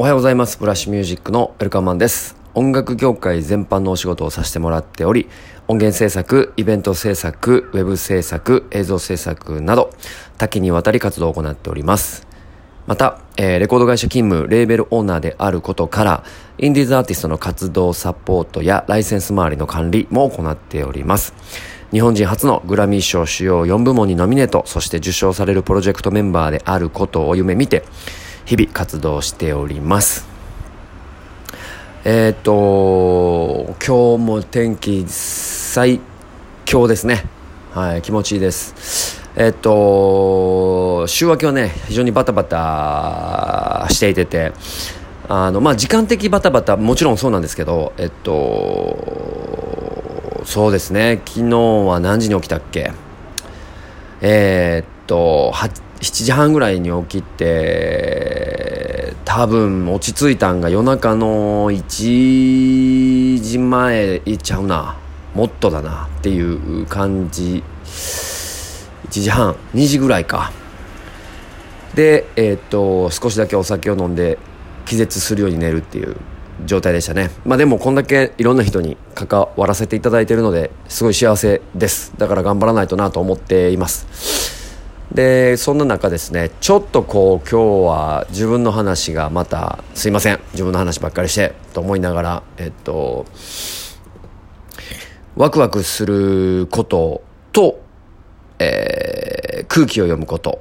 おはようございます。ブラッシュミュージックのウェルカムマンです。音楽業界全般のお仕事をさせてもらっており、音源制作、イベント制作、ウェブ制作、映像制作など、多岐にわたり活動を行っております。また、えーレコード会社勤務、レーベルオーナーであることから、インディーズアーティストの活動サポートやライセンス周りの管理も行っております。日本人初のグラミー賞主要4部門にノミネート、そして受賞されるプロジェクトメンバーであることを夢見て、日々活動しております。えっ、と、今日も天気最強ですね。はい、気持ちいいです。えっ、と、週明けはね、非常にバタバタしていてて、あの、まあ、時間的バタバタ、もちろんそうなんですけど、えっと、そうですね、昨日は何時に起きたっけ？えーっと、7時半ぐらいに起きて、多分落ち着いたんが夜中の1時前いっちゃうな。もっとだなっていう感じ。1時半、2時ぐらいか。で、えーっと、少しだけお酒を飲んで気絶するように寝るっていう状態でしたね。まあでもこんだけいろんな人に関わらせていただいているので、すごい幸せです。だから頑張らないとなと思っています。でそんな中ですねちょっとこう今日は自分の話がまたすいません自分の話ばっかりしてと思いながらえっとワクワクすることと、えー空気を読むこと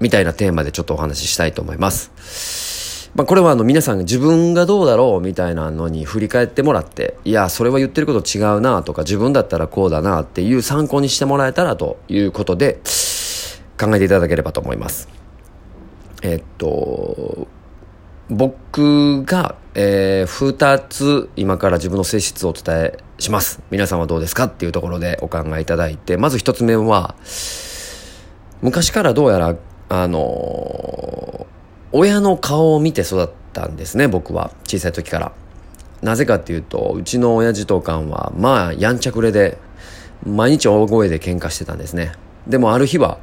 みたいなテーマでちょっとお話ししたいと思います。まあ、これはあの皆さん自分がどうだろうみたいなのに振り返ってもらっていやそれは言ってること違うなとか自分だったらこうだなっていう参考にしてもらえたらということで考えていただければと思います。えっと、僕が、えー、二つ今から自分の性質をお伝えします。皆さんはどうですかっていうところでお考えいただいて、まず一つ目は、昔からどうやら、あの、親の顔を見て育ったんですね、僕は。小さい時から。なぜかっていうと、うちの親父とかんは、まあ、やんちゃくれで、毎日大声で喧嘩してたんですね。でもある日は、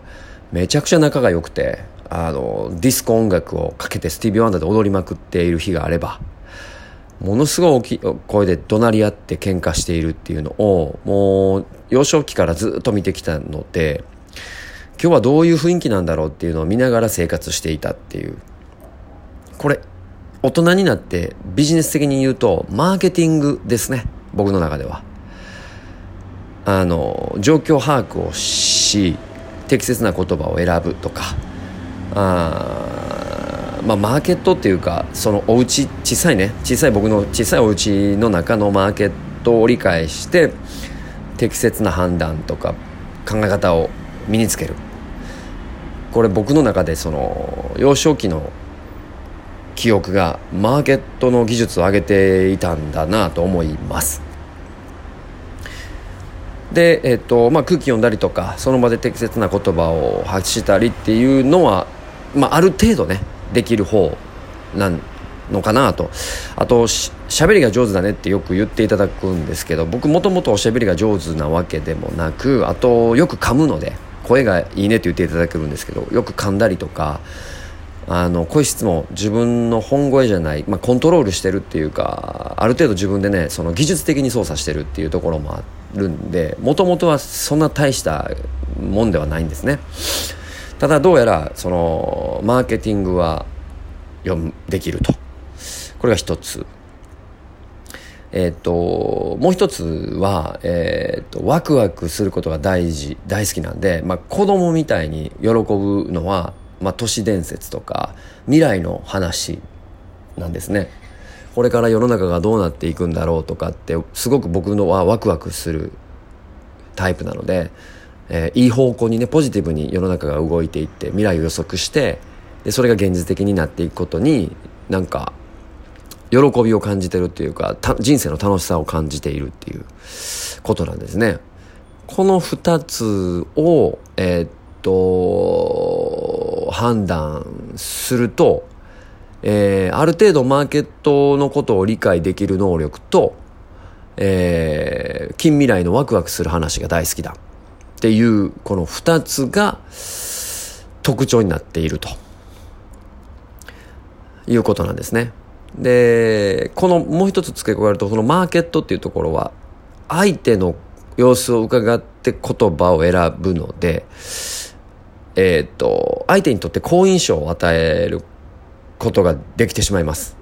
めちゃくちゃ仲が良くて、あの、ディスコ音楽をかけてスティービー・ワンダーで踊りまくっている日があれば、ものすごい大きい声で怒鳴り合って喧嘩しているっていうのを、もう、幼少期からずっと見てきたので、今日はどういう雰囲気なんだろうっていうのを見ながら生活していたっていう。これ、大人になってビジネス的に言うと、マーケティングですね。僕の中では。あの、状況把握をし、適切な言葉を選ぶとか、あーまあ、マーケットっていうか、そのお家、小さいね、小さい僕の小さいお家の中のマーケットを理解して、適切な判断とか考え方を身につける。これ僕の中でその幼少期の記憶がマーケットの技術を上げていたんだなと思います。で、えっとまあ、空気読んだりとかその場で適切な言葉を発したりっていうのは、まあ、ある程度ねできる方なのかなと。あとしゃべりが上手だねってよく言っていただくんですけど僕もともとおしゃべりが上手なわけでもなくあとよく噛むので声がいいねって言っていただけるんですけどよく噛んだりとかあの声質も自分の本声じゃない、まあ、コントロールしてるっていうかある程度自分でねその技術的に操作してるっていうところもあるんでもともとはそんな大したもんではないんですね。ただどうやらそのマーケティングは読むできると。これが一つ。えっ、ともう一つは、えっ、とワクワクすることが大事大好きなんで、まあ、子供みたいに喜ぶのはまあ、都市伝説とか未来の話なんですねこれから世の中がどうなっていくんだろうとかってすごく僕のはワクワクするタイプなので、えーいい方向にねポジティブに世の中が動いていって未来を予測してでそれが現実的になっていくことになんか喜びを感じてるっていうか人生の楽しさを感じているっていうことなんですね。この二つを、えーっと、判断すると、えーある程度マーケットのことを理解できる能力と、えー近未来のワクワクする話が大好きだっていう、この二つが特徴になっているということなんですね。で、このもう一つ付け加えると、そのマーケットっていうところは、相手の様子を伺って言葉を選ぶので、えっ、と、相手にとって好印象を与えることができてしまいます。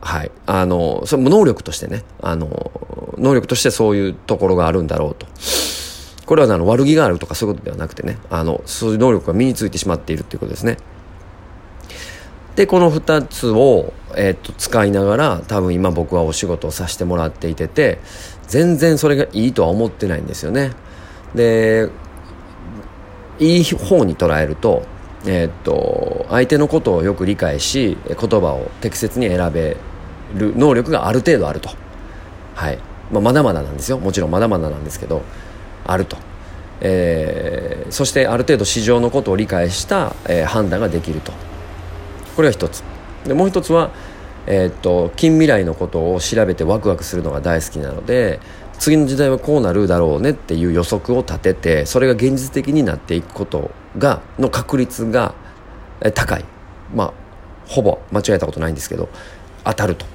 はい。あの、それも能力としてね、あの、能力としてそういうところがあるんだろうと。これはあの悪気があるとかそういうことではなくてね、あの、そういう能力が身についてしまっているっていうことですね。で、この2つを、えー、っと、使いながら、多分今僕はお仕事をさせてもらっていてて、全然それがいいとは思ってないんですよね。で、いい方に捉えると、えー、っと、相手のことをよく理解し、言葉を適切に選べる能力がある程度あると。はい。まあ、まだまだなんですよ。もちろんまだまだなんですけど、あると。えー、そしてある程度市場のことを理解した、えー、判断ができると。これが一つでもう一つは、えー、っと近未来のことを調べてワクワクするのが大好きなので次の時代はこうなるだろうねっていう予測を立ててそれが現実的になっていくことがの確率が高い。まあほぼ間違えたことないんですけど当たると。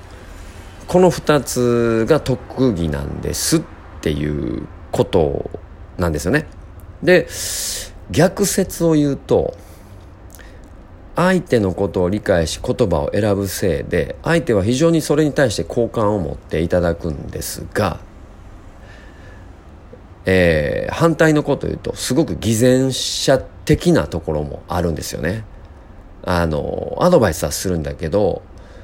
この2つが特技なんですっていうことなんですよね。で逆説を言うと相手のことを理解し言葉を選ぶせいで相手は非常にそれに対して好感を持っていただくんですが、えー、反対のこと言うとすごく偽善者的なところもあるんですよね。あのアドバイスはするんだけど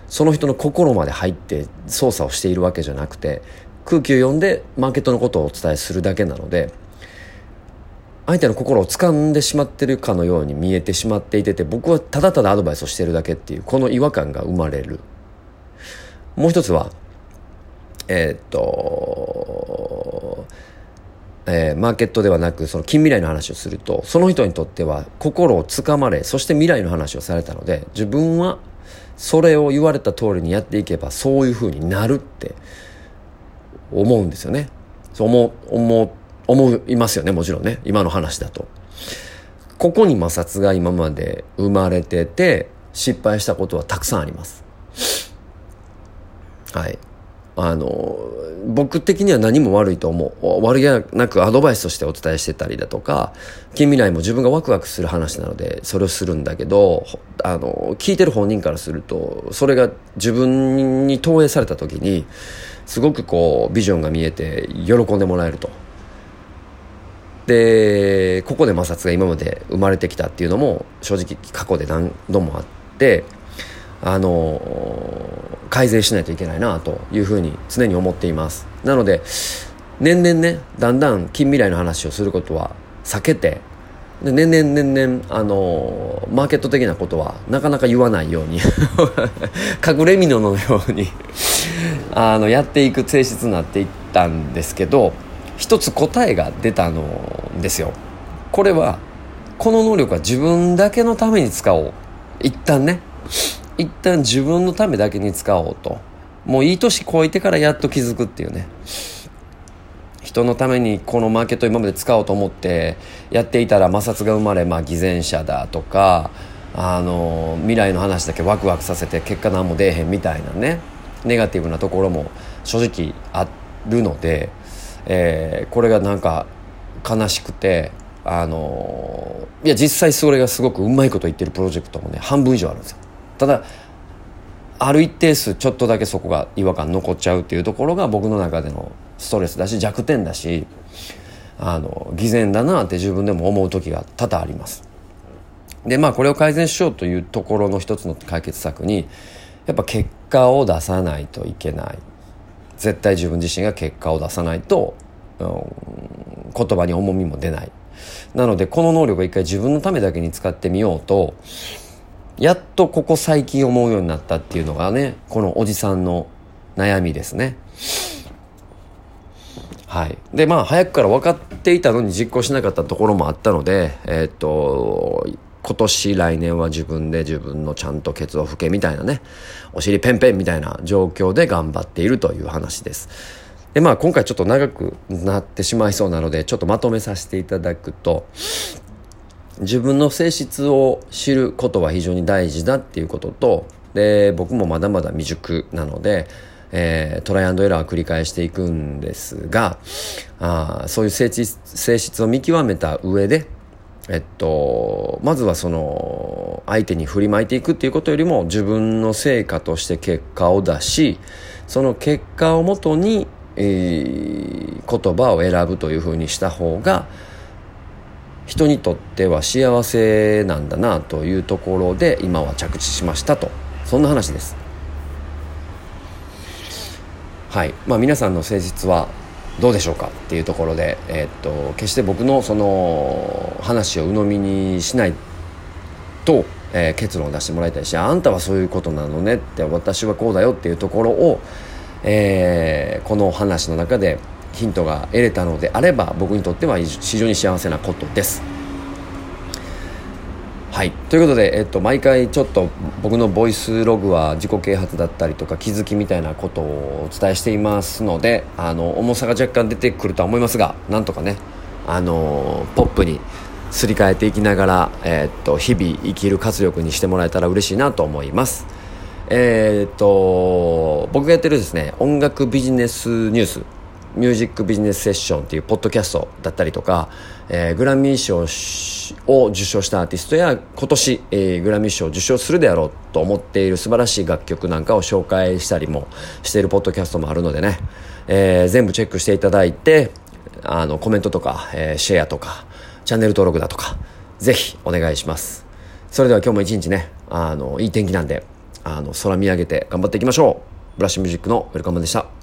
その人の心まで入って操作をしているわけじゃなくて空気を読んでマーケットのことをお伝えするだけなので相手の心を掴んでしまってるかのように見えてしまっていてて僕はただただアドバイスをしてるだけっていうこの違和感が生まれるもう一つはえー、っとえー、マーケットではなくその近未来の話をするとその人にとっては心をつかまれそして未来の話をされたので自分はそれを言われた通りにやっていけばそういうふうになるって思うんですよね。そう思思思いますよねもちろんね。今の話だと。ここに摩擦が今まで生まれてて失敗したことはたくさんあります。はい。あの僕的には何も悪いと思う。悪気なくアドバイスとしてお伝えしてたりだとか近未来も自分がワクワクする話なのでそれをするんだけどあの聞いてる本人からするとそれが自分に投影された時にすごくこうビジョンが見えて喜んでもらえると。でここで摩擦が今まで生まれてきたっていうのも正直過去で何度もあってあの改善しないといけないなというふうに常に思っています。なので年々ねだんだん近未来の話をすることは避けてで年々年々あのマーケット的なことはなかなか言わないように 隠れ蓑のようにあのやっていく性質になっていったんですけど一つ答えが出たのですよ。これはこの能力は自分だけのために使おう。一旦ね一旦自分のためだけに使おうと。もういい年こいてからやっと気づくっていうね。人のためにこのマーケット今まで使おうと思ってやっていたら摩擦が生まれ、まあ、偽善者だとかあの未来の話だけワクワクさせて結果何も出えへんみたいなねネガティブなところも正直あるのでえー、これがなんか悲しくてあの、いや実際それがすごくうまいこと言ってるプロジェクトもね半分以上あるんですよ。ただある一定数ちょっとだけそこが違和感残っちゃうっていうところが僕の中でのストレスだし弱点だしあの偽善だなって自分でも思う時が多々あります。でまあこれを改善しようというところの一つの解決策にやっぱ結果を出さないといけない。絶対自分自身が結果を出さないと、うん、言葉に重みも出ない。なのでこの能力を一回自分のためだけに使ってみようとやっとここ最近思うようになったっていうのがねこのおじさんの悩みですね。はい。でまあ早くから分かっていたのに実行しなかったところもあったのでえー、っと今年来年は自分で自分のちゃんとケツを拭けみたいなねお尻ペンペンみたいな状況で頑張っているという話です。でまあ今回ちょっと長くなってしまいそうなのでちょっとまとめさせていただくと自分の性質を知ることは非常に大事だっていうこととで僕もまだまだ未熟なので、えー、トライアンドエラーを繰り返していくんですがあそういう性質性質を見極めた上でえっと、まずはその相手に振りまいていくっていうことよりも自分の成果として結果を出しその結果をもとに、えー、言葉を選ぶというふうにした方が人にとっては幸せなんだなというところで今は着地しましたと。そんな話です。はい。まあ皆さんの誠実はどうでしょうかっていうところで、えー、っと決して僕のその話を鵜呑みにしないと、えー、結論を出してもらいたいしあんたはそういうことなのねって私はこうだよっていうところを、えー、この話の中でヒントが得れたのであれば僕にとっては非常に幸せなことです。はいということで、えっと、毎回ちょっと僕のボイスログは自己啓発だったりとか気づきみたいなことをお伝えしていますのであの重さが若干出てくるとは思いますがなんとかねあのポップにすり替えていきながら、え、っと日々生きる活力にしてもらえたら嬉しいなと思います。え、っと僕がやってるですね音楽ビジネスニュースミュージックビジネスセッションっていうポッドキャストだったりとか、えー、グラミー賞を受賞したアーティストや今年、えー、グラミー賞を受賞するであろうと思っている素晴らしい楽曲なんかを紹介したりもしているポッドキャストもあるのでね、えー、全部チェックしていただいてあのコメントとか、えー、シェアとかチャンネル登録だとかぜひお願いします。それでは今日も一日ねあのいい天気なんであの空見上げて頑張っていきましょう。ブラッシュミュージックのウェルカムでした。